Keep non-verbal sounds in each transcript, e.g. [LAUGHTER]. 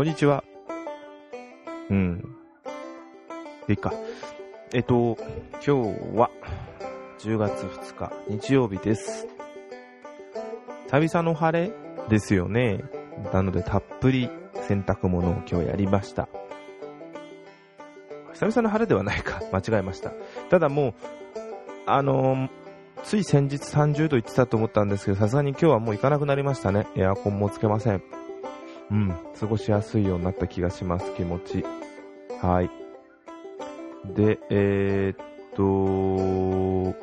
こんにちは。うん。いいか。えっと、今日は10月2日、日曜日です。久々の晴れですよね。なので、たっぷり洗濯物を今日やりました。久々の晴れではないか。[LAUGHS] 間違えました。ただもう、あのーつい先日30度いってたと思ったんですけど、さすがに今日はもう行かなくなりましたね。エアコンもつけません。うん、過ごしやすいようになった気がします、気持ち。はい。で、えー、っと、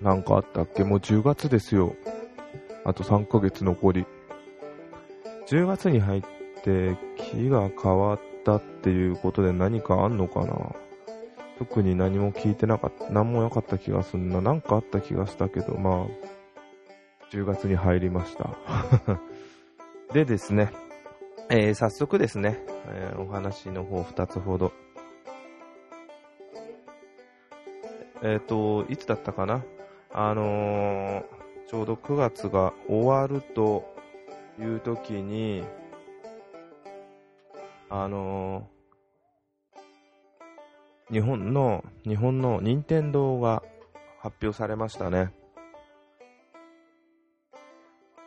なんかあったっけ？もう10月ですよ。あと3ヶ月残り。10月に入って気が変わったっていうことで何かあんのかな？特に何も聞いてなかった、何もなかった気がすんな。なんかあった気がしたけど、まあ、10月に入りました。でですね、えー早速ですね、えーお話の方2つほど。えっ、と、いつだったかな？あのちょうど9月が終わるという時に、あの日本の、日本の任天堂が発表されましたね。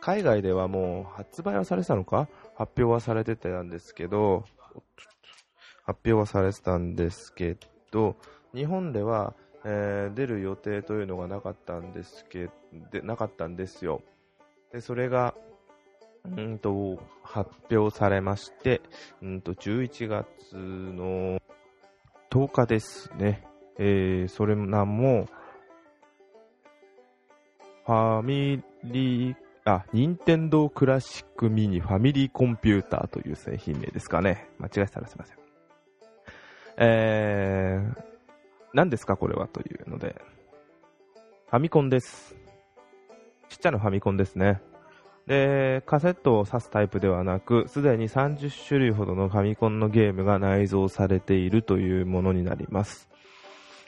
海外ではもう発売はされてたのか？発表はされてたんですけど、発表はされてたんですけど、日本では、えー出る予定というのがなかったんですけでなかったんですよ。で、それが、うんと、発表されまして、うんと、11月の10日ですね。えー、それ名も、ファミリー、あ、任天堂クラシックミニファミリーコンピューターという製品名ですかね。間違えたらすいません。えー、何ですかこれはというので、ファミコンです。ちっちゃなファミコンですね。で、カセットを挿すタイプではなく、すでに30種類ほどのファミコンのゲームが内蔵されているというものになります。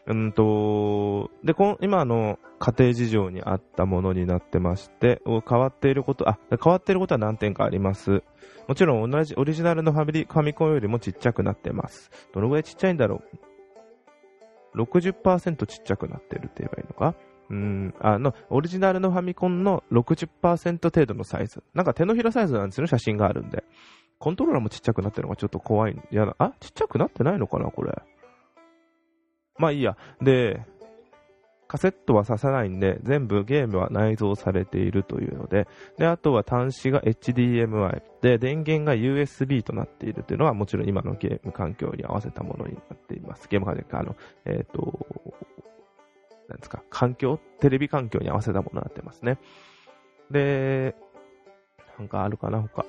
うんと、で、こ今の家庭事情に合ったものになってまして、変わっていること、あ、変わっていることは何点かあります。もちろん同じオリジナルのファミリファミコンよりもちっちゃくなってます。どのぐらいちっちゃいんだろう ?60% ちっちゃくなってるって言えばいいのか？うん、あの、オリジナルのファミコンの60%程度のサイズ。なんか手のひらサイズなんですよね、写真があるんで。コントローラーもちっちゃくなってるのがちょっと怖い。やだ。あちっちゃくなってないのかな、これ。まあいいや。で、カセットは挿さないんで、全部ゲームは内蔵されているというので、で、あとは端子が HDMI で、電源が USB となっているというのは、もちろん今のゲーム環境に合わせたものになっています。ゲーム環境、あの、えっ、と、なんですか、環境、テレビ環境に合わせたものになってますね。で、なんかあるかな、他。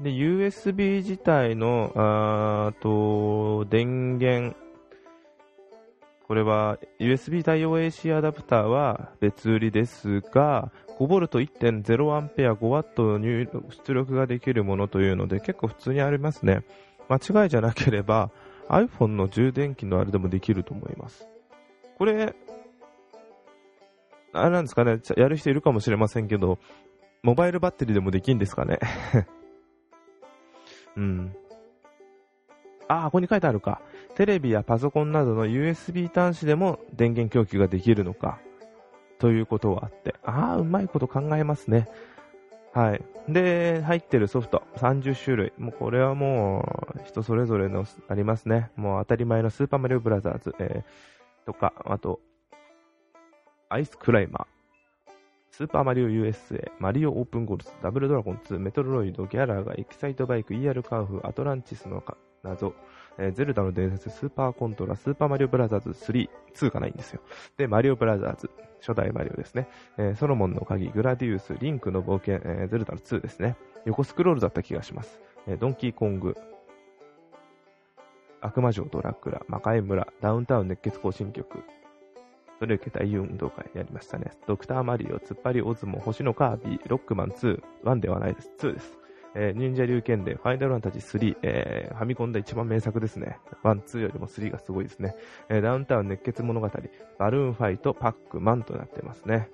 で、USB 自体の、あと、電源、これは USB 対応 AC アダプターは別売りですが、5V1.0A 5W の入出力ができるものというので結構普通にありますね。間違いじゃなければ iPhone の充電器のあれでもできると思います。これ、あれなんですかね、やる人いるかもしれませんけど、モバイルバッテリーでもできるんですかね。うん。あ、ここに書いてあるか。テレビやパソコンなどの USB 端子でも電源供給ができるのか。ということはあって。ああ、うまいこと考えますね。はい。で、入ってるソフト30種類。もうこれはもう人それぞれのありますね。もう当たり前のスーパーマリオブラザーズ、えーとか、あと、アイスクライマー、スーパーマリオ USA、マリオオープンゴルフ、ダブルドラゴン2、メトロイド、ギャラガ、エキサイトバイク、ER カーフ、アトランチスの謎、えーゼルダの伝説、スーパーコントラ、スーパーマリオブラザーズ3、2がないんですよ。で、マリオブラザーズ、初代マリオですね。えーソロモンの鍵、グラディウス、リンクの冒険、えーゼルダの2ですね。横スクロールだった気がします。えドンキーコング、悪魔城ドラキュラ、魔界村、ダウンタウン熱血行進曲、それを受けたイ運動会やりましたね。ドクターマリオ、突っ張りオズモ、星のカービィ、ロックマン2、1ではないです。2です。えー忍者竜剣伝、ファイナルファンタジー3、えーファミコンで一番名作ですね。1、2よりも3がすごいですね。えーダウンタウン熱血物語、バルーンファイト、パックマンとなってますね。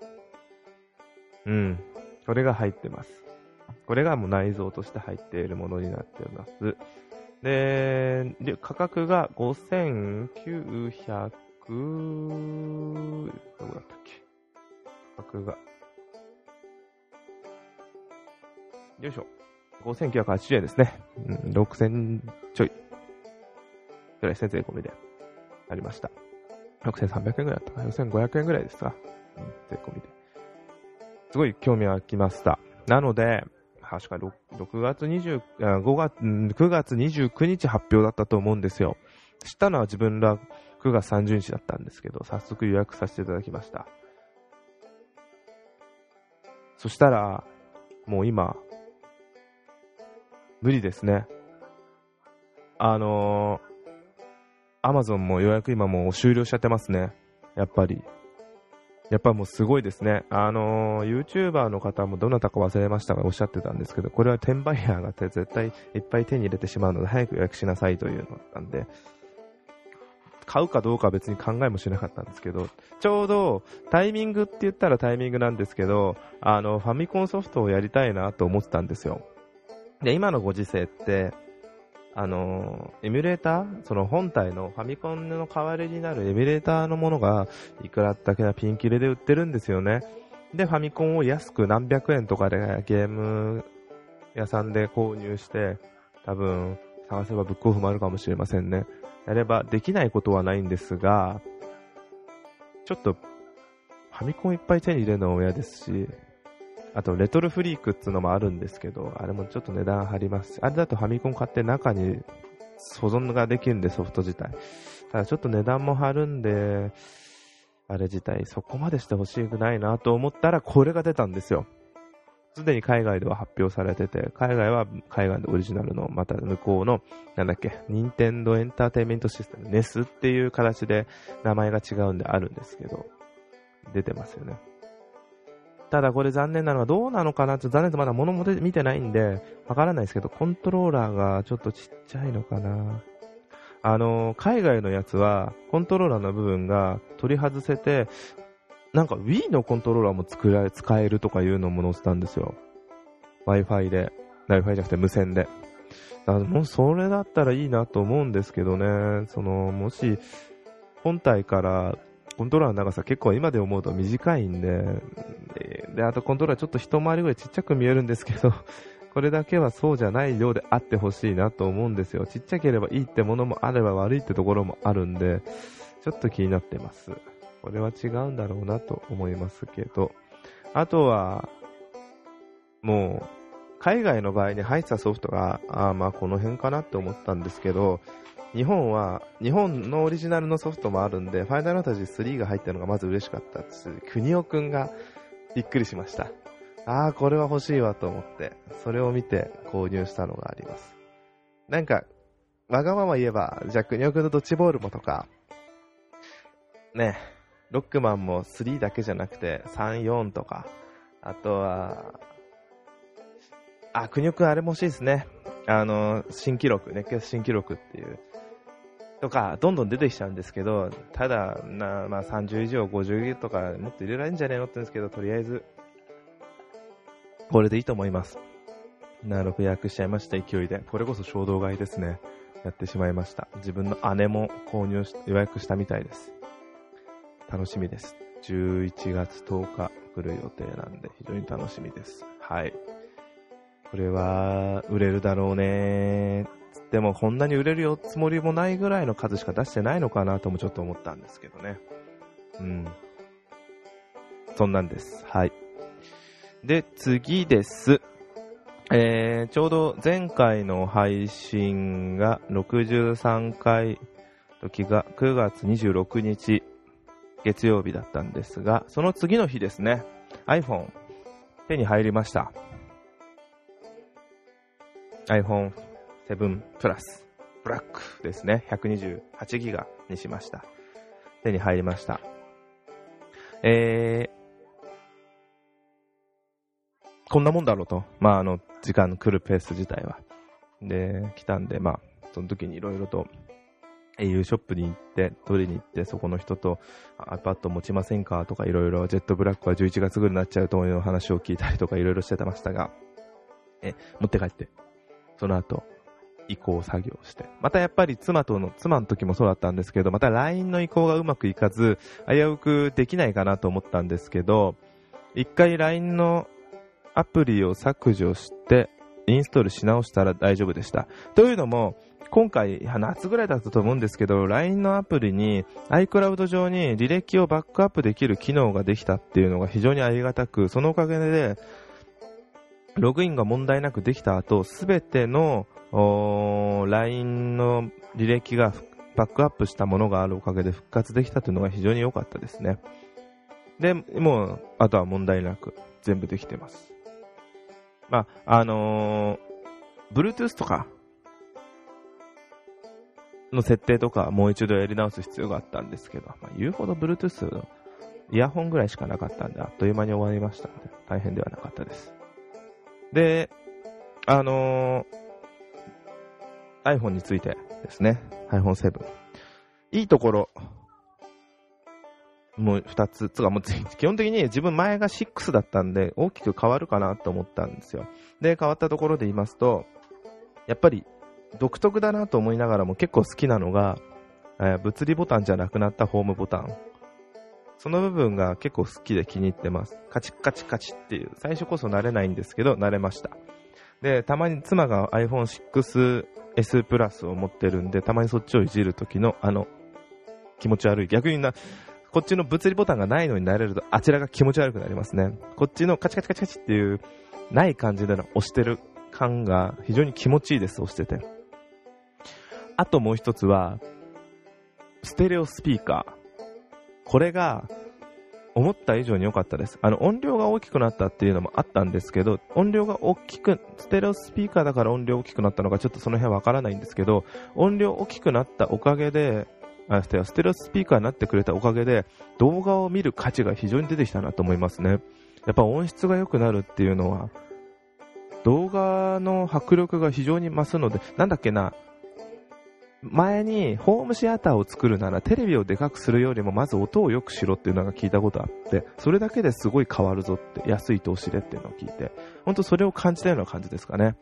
うん。これが入ってます。これがもう内蔵として入っているものになっています。で、で価格が5900、どこだったっけ？価格が。よいしょ。5980円ですね。うん、6000ちょい。ぐらいですね、税込みで。ありました。6300円ぐらいだったかな？4500円ぐらいですか？うん、税込みで。すごい興味がきました。なので、確か 6, 6月20、5月、9月29日発表だったと思うんですよ。知ったのは自分ら9月30日だったんですけど、早速予約させていただきました。そしたら、もう今、無理ですね。あのー、アマゾンも予約今もう終了しちゃってますね。やっぱり。やっぱもうすごいですね。あのー、YouTuber の方もどなたか忘れましたがおっしゃってたんですけど、これは転売ヤーが絶対いっぱい手に入れてしまうので、早く予約しなさいというのなんで、買うかどうかは別に考えもしなかったんですけど、ちょうどタイミングって言ったらタイミングなんですけど、あの、ファミコンソフトをやりたいなと思ってたんですよ。で、今のご時世って、あのエミュレーターその本体のファミコンの代わりになるエミュレーターのものがいくらだけなピンキレで売ってるんですよね。で、ファミコンを安く何百円とかでゲーム屋さんで購入して、多分探せばブックオフもあるかもしれませんね。やればできないことはないんですが、ちょっとファミコンいっぱい手に入れるのは嫌ですし、あと、レトロフリークっていうのもあるんですけど、あれもちょっと値段張りますし、あれだとファミコン買って中に保存ができるんで、ソフト自体。ただちょっと値段も張るんで、あれ自体そこまでしてほしくないなと思ったら、これが出たんですよ。すでに海外では発表されてて、海外は海外でオリジナルの、また向こうの、なんだっけ、任天堂エンターテイメントシステム、NES っていう形で名前が違うんであるんですけど、出てますよね。ただこれ残念なのはどうなのかなって残念とまだ物も見てないんで、わからないですけど、コントローラーがちょっとちっちゃいのかな。あの、海外のやつは、コントローラーの部分が取り外せて、なんか Wii のコントローラーも作られ、使えるとかいうのも載せたんですよ。Wi-Fi で。Wi-Fi じゃなくて無線で。だからもうそれだったらいいなと思うんですけどね。その、もし、本体からコントローラーの長さ結構今で思うと短いんで、で、あとコントローラーちょっと一回りぐらいちっちゃく見えるんですけど、[LAUGHS] これだけはそうじゃないようであってほしいなと思うんですよ。ちっちゃければいいってものもあれば悪いってところもあるんで、ちょっと気になってます。これは違うんだろうなと思いますけど、あとは、もう、海外の場合に入ったソフトが、ああまあこの辺かなって思ったんですけど、日本は、日本のオリジナルのソフトもあるんで、ファイナルファンタジー3が入ったのがまず嬉しかったです。国尾くんがびっくりしました。ああ、これは欲しいわと思って、それを見て購入したのがあります。なんか、わがまま言えば、じゃあ国尾くんのドッジボールもとか、ね、ロックマンも3だけじゃなくて、3、4とか、あとは、あ、国尾くんあれも欲しいですね。あの、新記録、熱血新記録っていう、とか、どんどん出てきちゃうんですけど、ただ、なまあ、30以上、50とか、もっと入れられるんじゃねえのって言うんですけど、とりあえず、これでいいと思います。なるほど、予約しちゃいました、勢いで。これこそ衝動買いですね。やってしまいました。自分の姉も購入し、予約したみたいです。楽しみです。11月10日来る予定なんで、非常に楽しみです。はい。これは、売れるだろうねでもこんなに売れるよつもりもないぐらいの数しか出してないのかなともちょっと思ったんですけどね。うん。そんなんです。はい。で、次です。えー、ちょうど前回の配信が63回時が9月26日月曜日だったんですが、その次の日ですね、iPhone 手に入りました。iPhone 7プラス、ブラックですね。128ギガにしました。手に入りました。えー、こんなもんだろうと。まあ、あの、時間の来るペース自体は。で、来たんで、まあ、その時にいろいろと au ショップに行って、取りに行って、そこの人と iPad 持ちませんかとかいろいろ、ジェットブラックは11月ぐらいになっちゃうという話を聞いたりとかいろいろしてましたが、え、持って帰って、その後、移行作業して。またやっぱり妻との、妻の時もそうだったんですけど、また LINE の移行がうまくいかず、危うくできないかなと思ったんですけど、一回 LINE のアプリを削除して、インストールし直したら大丈夫でした。というのも、今回、夏ぐらいだったと思うんですけど、LINE のアプリに iCloud 上に履歴をバックアップできる機能ができたっていうのが非常にありがたく、そのおかげで、ログインが問題なくできた後、すべての LINE の履歴がバックアップしたものがあるおかげで復活できたというのが非常に良かったですね。で、もう、あとは問題なく全部できてます。まあ、あのー、Bluetooth とかの設定とかもう一度やり直す必要があったんですけど、まあ、言うほど Bluetooth イヤホンぐらいしかなかったんで、あっという間に終わりましたので、大変ではなかったです。で、あのー、iPhone についてですね、iPhone7。いいところ、もう2つ、つかもう基本的に自分前が6だったんで大きく変わるかなと思ったんですよ。で、変わったところで言いますと、やっぱり独特だなと思いながらも結構好きなのが、えー、物理ボタンじゃなくなったホームボタン。その部分が結構好きで気に入ってます。カチッカチッカチッっていう。最初こそ慣れないんですけど、慣れました。で、たまに妻が iPhone6S プラスを持ってるんで、たまにそっちをいじるときの、あの、気持ち悪い。逆にな、こっちの物理ボタンがないのになれると、あちらが気持ち悪くなりますね。こっちのカチカチカチカチっていう、ない感じでの押してる感が非常に気持ちいいです、押してて。あともう一つは、ステレオスピーカー。これが、思った以上に良かったです。あの、音量が大きくなったっていうのもあったんですけど、音量が大きく、ステレオスピーカーだから音量大きくなったのかちょっとその辺わからないんですけど、音量大きくなったおかげで、あステレオスピーカーになってくれたおかげで、動画を見る価値が非常に出てきたなと思いますね。やっぱ音質が良くなるっていうのは、動画の迫力が非常に増すので、なんだっけな、前にホームシアターを作るならテレビをでかくするよりもまず音を良くしろっていうのが聞いたことあって、それだけですごい変わるぞって、安い投資でっていうのを聞いて、本当それを感じたような感じですかね。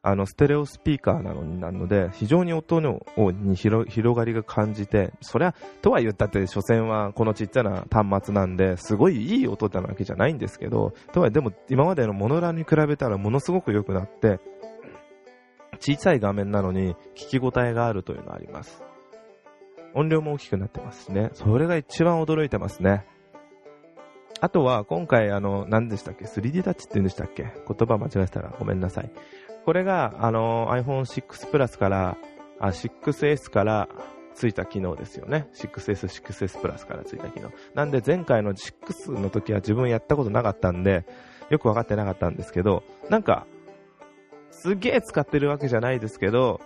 あの、ステレオスピーカーなのになので、非常に音のに広がりが感じて、そりゃ、とは言ったって、所詮はこのちっちゃな端末なんで、すごいいい音なわけじゃないんですけど、とはでも今までのモノラルに比べたらものすごく良くなって、小さい画面なのに聞き応えがあるというのがあります。音量も大きくなってますしね。それが一番驚いてますね。あとは、今回、あの、何でしたっけ ?3D タッチって言うんでしたっけ？言葉間違えたらごめんなさい。これが、あの、iPhone6 Plus から、あ、6S からついた機能ですよね。6S、6S プラスからついた機能。なんで前回の6の時は自分やったことなかったんで、よくわかってなかったんですけど、なんか、すげえ使ってるわけじゃないですけど、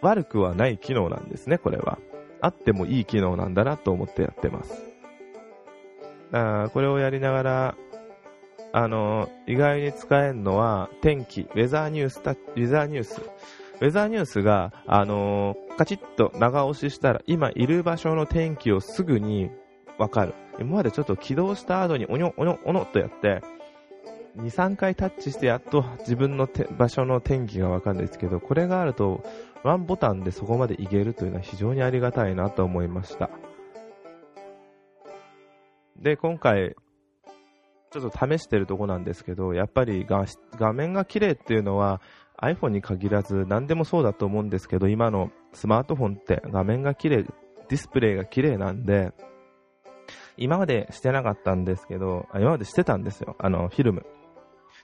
悪くはない機能なんですね、これは。あってもいい機能なんだなと思ってやってます。あこれをやりながら、あの、意外に使えるのは、天気、ウェザーニュース、ウェザーニュース。ウェザーニュースが、あのカチッと長押ししたら、今いる場所の天気をすぐにわかる。今までちょっと起動した後に、おにょ、おにょ、おのとやって、2、3回タッチしてやっと自分の場所の天気がわかるんですけど、これがあると、ワンボタンでそこまでいけるというのは非常にありがたいなと思いました。で、今回、ちょっと試してるとこなんですけど、やっぱり画面が綺麗っていうのは iPhone に限らず何でもそうだと思うんですけど、今のスマートフォンって画面が綺麗、ディスプレイが綺麗なんで、今までしてなかったんですけど、今までしてたんですよ。あの、フィルム。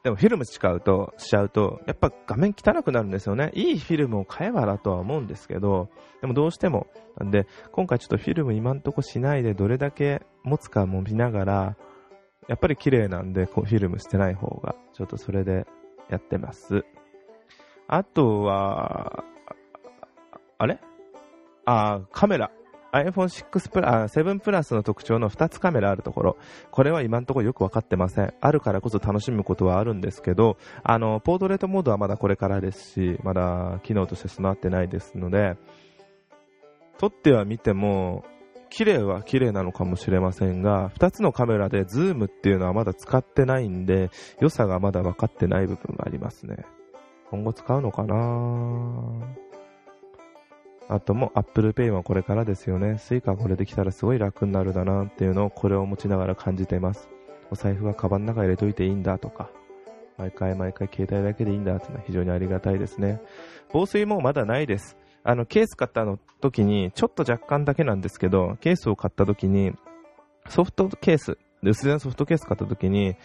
でもフィルム使うと、しちゃうと、やっぱ画面汚くなるんですよね。いいフィルムを買えばなとは思うんですけど、でもどうしても。なんで、今回ちょっとフィルム今んとこしないでどれだけ持つかも見ながら、やっぱり綺麗なんで、こうフィルムしてない方が、ちょっとそれでやってます。あとは、あれ？あ、カメラ。iPhone6 プラ、7プラスの特徴の2つカメラあるところ。これは今のところよくわかってません。あるからこそ楽しむことはあるんですけど、あの、ポートレートモードはまだこれからですし、まだ機能として備わってないですので、撮っては見ても、綺麗は綺麗なのかもしれませんが、2つのカメラでズームっていうのはまだ使ってないんで、良さがまだ分かってない部分がありますね。今後使うのかな？あとも Apple Pay はこれからですよね。Suica これできたらすごい楽になるだなっていうのをこれを持ちながら感じてます。お財布はカバンの中入れといていいんだとか、毎回毎回携帯だけでいいんだっていうのは非常にありがたいですね。防水もまだないです。あの、ケース買ったの時に、ちょっと若干だけなんですけど、ケースを買った時に、ソフトケース、薄手のソフトケース買った時に、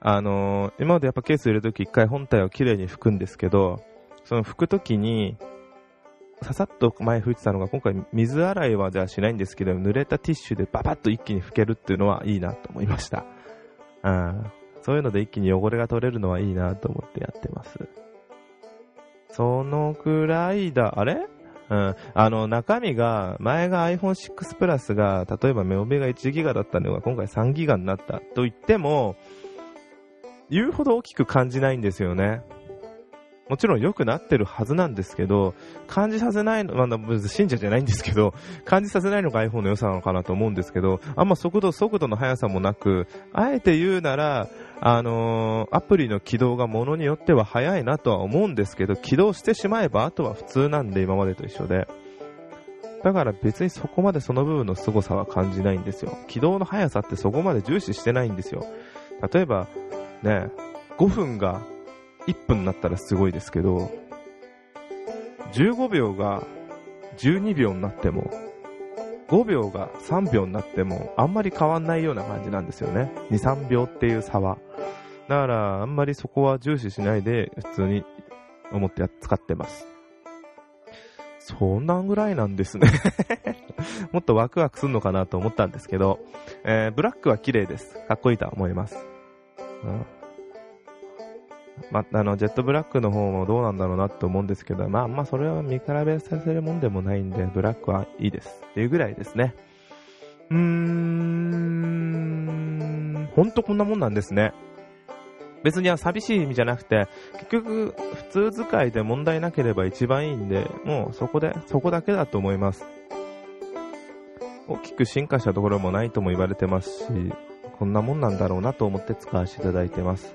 あのー、今までやっぱケース入れるとき一回本体をきれいに拭くんですけど、その拭くときに、ささっと前拭いてたのが、今回水洗いはじゃあしないんですけど、濡れたティッシュでババッと一気に拭けるっていうのはいいなと思いました。うん。そういうので一気に汚れが取れるのはいいなと思ってやってます。そのくらいだ、あれ？うん。あの、中身が、前が iPhone6 Plus が、例えばメモベが1ギガだったのが今回3ギガになったと言っても、言うほど大きく感じないんですよね。もちろん良くなってるはずなんですけど、感じさせないの、まあ、信者じゃないんですけど、感じさせないのが iPhone の良さなのかなと思うんですけど、あんま速度、速度の速さもなく、あえて言うなら、あのー、アプリの起動がものによっては早いなとは思うんですけど、起動してしまえばあとは普通なんで今までと一緒で。だから別にそこまでその部分の凄さは感じないんですよ。起動の速さってそこまで重視してないんですよ。例えば、ね、5分が1分になったらすごいですけど、15秒が12秒になっても、5秒が3秒になっても、あんまり変わんないような感じなんですよね。2、3秒っていう差は。だから、あんまりそこは重視しないで、普通に思って使ってます。そんなんぐらいなんですね [LAUGHS] もっとワクワクするのかなと思ったんですけど、えー、ブラックは綺麗です。かっこいいとは思います。うんまあの、ジェットブラックの方もどうなんだろうなって思うんですけど、まあ、まあ、それは見比べさせるもんでもないんで、ブラックはいいです。っていうぐらいですね。うーん、ほんとこんなもんなんですね。別には寂しい意味じゃなくて、結局、普通使いで問題なければ一番いいんで、もうそこで、そこだけだと思います。大きく進化したところもないとも言われてますし、こんなもんなんだろうなと思って使わせていただいてます。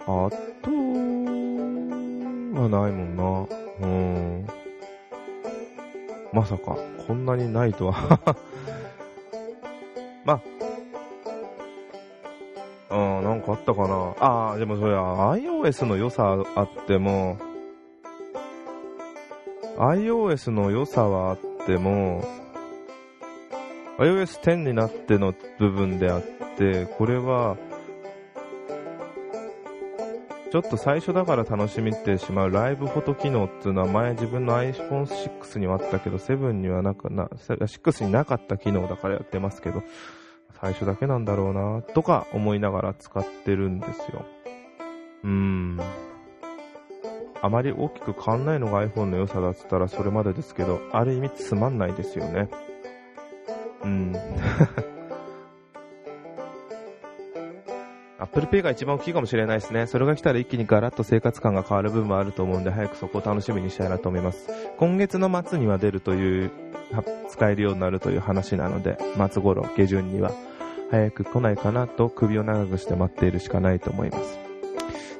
あとはないもんな。うーん。まさか、こんなにないとは [LAUGHS] まあ、うん、なんかあったかな？ああ、でもそれは iOS の良さあっても、iOS の良さはあっても、iOS 10になっての部分であって、これは、ちょっと最初だから楽しみってしまうライブフォト機能っていうのは前自分の iPhone6 にはあったけど、7にはなかな、6になかった機能だからやってますけど、最初だけなんだろうな、とか思いながら使ってるんですよ。うーん。あまり大きく変わんないのが iPhone の良さだっつったらそれまでですけど、ある意味つまんないですよね。うん。[LAUGHS] Apple Pay が一番大きいかもしれないですね。それが来たら一気にガラッと生活感が変わる部分もあると思うんで、早くそこを楽しみにしたいなと思います。今月の末には出るという、使えるようになるという話なので、末頃、下旬には、早く来ないかなと首を長くして待っているしかないと思います。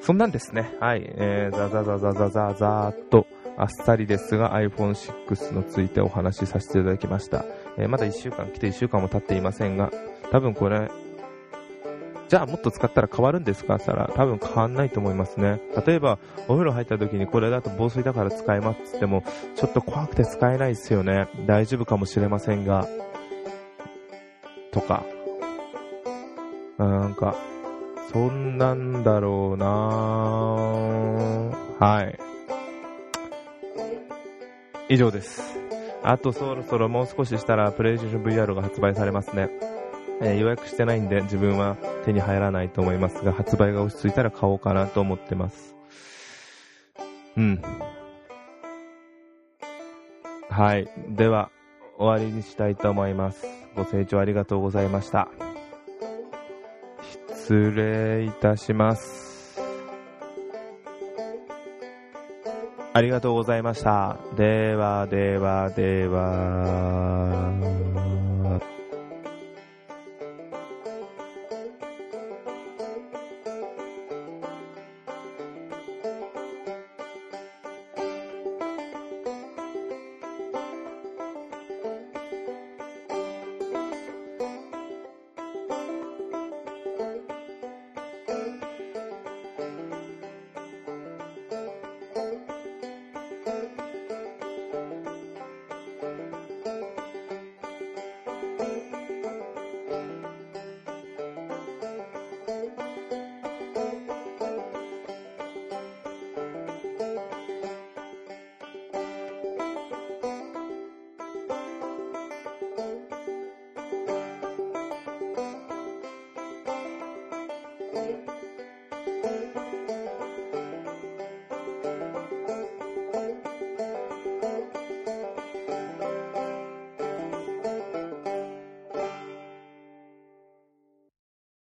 そんなんですね。はい。えー、ザザザザザザザーっと、あっさりですが iPhone6 のついてお話しさせていただきました。えー、まだ1週間来て1週間も経っていませんが、多分これ、じゃあもっと使ったら変わるんですかって言ったら多分変わんないと思いますね。例えば、お風呂入った時にこれだと防水だから使えますって言っても、ちょっと怖くて使えないですよね。大丈夫かもしれませんが、とか。なんか、そんなんだろうなはい。以上です。あとそろそろもう少ししたらプレイステーション VR が発売されますね。えー、予約してないんで自分は手に入らないと思いますが、発売が落ち着いたら買おうかなと思ってます。うん。はい。では、終わりにしたいと思います。ご清聴ありがとうございました。失礼いたします。ありがとうございました。ではではでは。